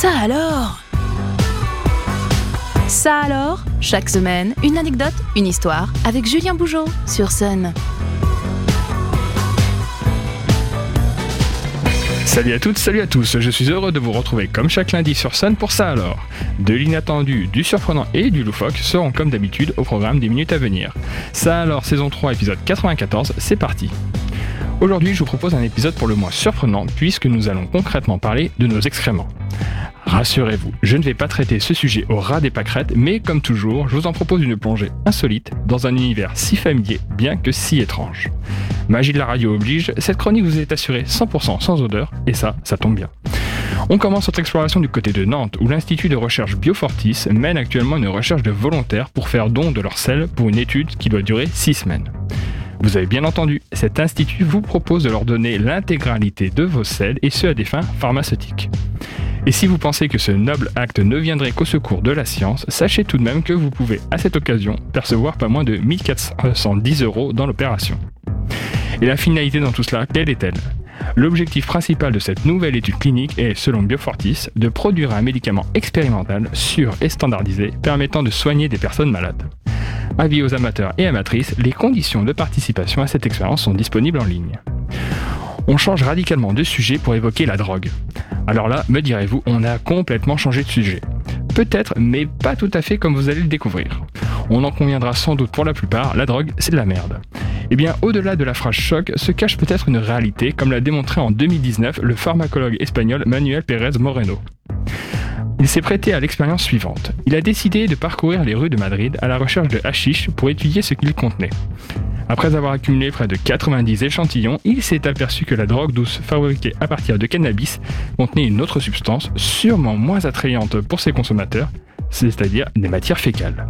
Ça alors? Ça alors? Chaque semaine, une anecdote, une histoire avec Julien Bougeot sur Sun. Salut à toutes, salut à tous, je suis heureux de vous retrouver comme chaque lundi sur Sun pour ça alors. De l'inattendu, du surprenant et du loufoque seront comme d'habitude au programme des minutes à venir. Ça alors, saison 3, épisode 94, c'est parti. Aujourd'hui, je vous propose un épisode pour le moins surprenant puisque nous allons concrètement parler de nos excréments. Rassurez-vous, je ne vais pas traiter ce sujet au ras des pâquerettes, mais comme toujours, je vous en propose une plongée insolite dans un univers si familier, bien que si étrange. Magie de la radio oblige, cette chronique vous est assurée 100% sans odeur, et ça, ça tombe bien. On commence notre exploration du côté de Nantes, où l'Institut de recherche Biofortis mène actuellement une recherche de volontaires pour faire don de leur sel pour une étude qui doit durer 6 semaines. Vous avez bien entendu, cet institut vous propose de leur donner l'intégralité de vos sels et ce à des fins pharmaceutiques. Et si vous pensez que ce noble acte ne viendrait qu'au secours de la science, sachez tout de même que vous pouvez à cette occasion percevoir pas moins de 1410 euros dans l'opération. Et la finalité dans tout cela, quelle est-elle? L'objectif principal de cette nouvelle étude clinique est, selon Biofortis, de produire un médicament expérimental sûr et standardisé permettant de soigner des personnes malades. Avis aux amateurs et amatrices, les conditions de participation à cette expérience sont disponibles en ligne. On change radicalement de sujet pour évoquer la drogue. Alors là, me direz-vous, on a complètement changé de sujet. Peut-être, mais pas tout à fait comme vous allez le découvrir. On en conviendra sans doute pour la plupart, la drogue, c'est de la merde. Eh bien, au-delà de la phrase choc, se cache peut-être une réalité, comme l'a démontré en 2019 le pharmacologue espagnol Manuel Pérez Moreno. Il s'est prêté à l'expérience suivante. Il a décidé de parcourir les rues de Madrid à la recherche de hashish pour étudier ce qu'il contenait. Après avoir accumulé près de 90 échantillons, il s'est aperçu que la drogue douce fabriquée à partir de cannabis contenait une autre substance, sûrement moins attrayante pour ses consommateurs, c'est-à-dire des matières fécales.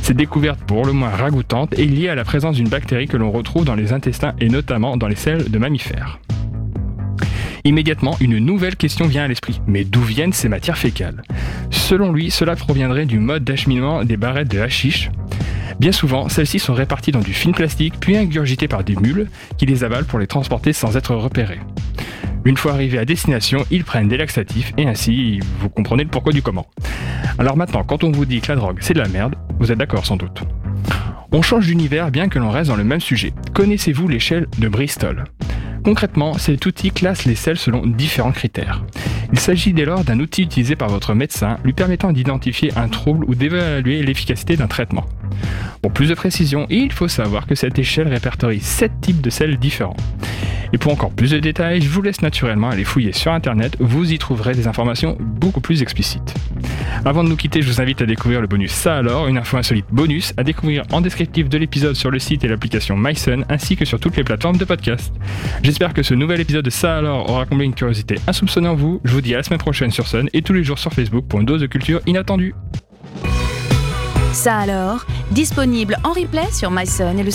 Cette découverte pour le moins ragoûtante est liée à la présence d'une bactérie que l'on retrouve dans les intestins et notamment dans les selles de mammifères. Immédiatement, une nouvelle question vient à l'esprit. Mais d'où viennent ces matières fécales? Selon lui, cela proviendrait du mode d'acheminement des barrettes de hashish. Bien souvent, celles-ci sont réparties dans du film plastique, puis ingurgitées par des mules qui les avalent pour les transporter sans être repérées. Une fois arrivés à destination, ils prennent des laxatifs et ainsi vous comprenez le pourquoi du comment. Alors maintenant, quand on vous dit que la drogue c'est de la merde, vous êtes d'accord sans doute. On change d'univers bien que l'on reste dans le même sujet. Connaissez-vous l'échelle de Bristol? Concrètement, cet outil classe les sels selon différents critères. Il s'agit dès lors d'un outil utilisé par votre médecin lui permettant d'identifier un trouble ou d'évaluer l'efficacité d'un traitement. Pour plus de précision, il faut savoir que cette échelle répertorie 7 types de sels différents. Et pour encore plus de détails, je vous laisse naturellement aller fouiller sur internet, vous y trouverez des informations beaucoup plus explicites. Avant de nous quitter, je vous invite à découvrir le bonus Ça alors, une info insolite bonus à découvrir en descriptif de l'épisode sur le site et l'application MySun ainsi que sur toutes les plateformes de podcast. J'espère que ce nouvel épisode de Ça alors aura comblé une curiosité insoupçonnée en vous. Je vous dis à la semaine prochaine sur Sun et tous les jours sur Facebook pour une dose de culture inattendue. Ça alors, disponible en replay sur myson et le